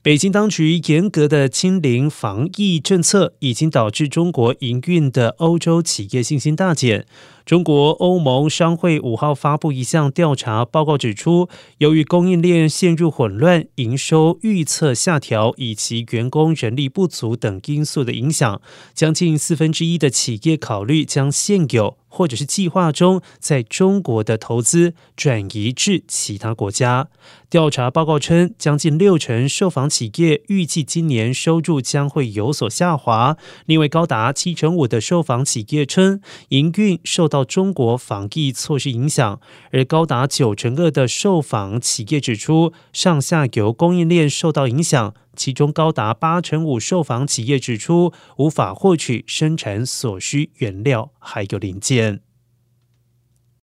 北京当局严格的清零防疫政策，已经导致中国营运的欧洲企业信心大减。中国欧盟商会五号发布一项调查报告，指出，由于供应链陷入混乱、营收预测下调以及员工人力不足等因素的影响，将近四分之一的企业考虑将现有或者是计划中在中国的投资转移至其他国家。调查报告称，将近六成受访企业预计今年收入将会有所下滑，另外高达七成五的受访企业称营运受到。中国防疫措施影响，而高达九成二的受访企业指出，上下游供应链受到影响，其中高达八成五受访企业指出，无法获取生产所需原料还有零件。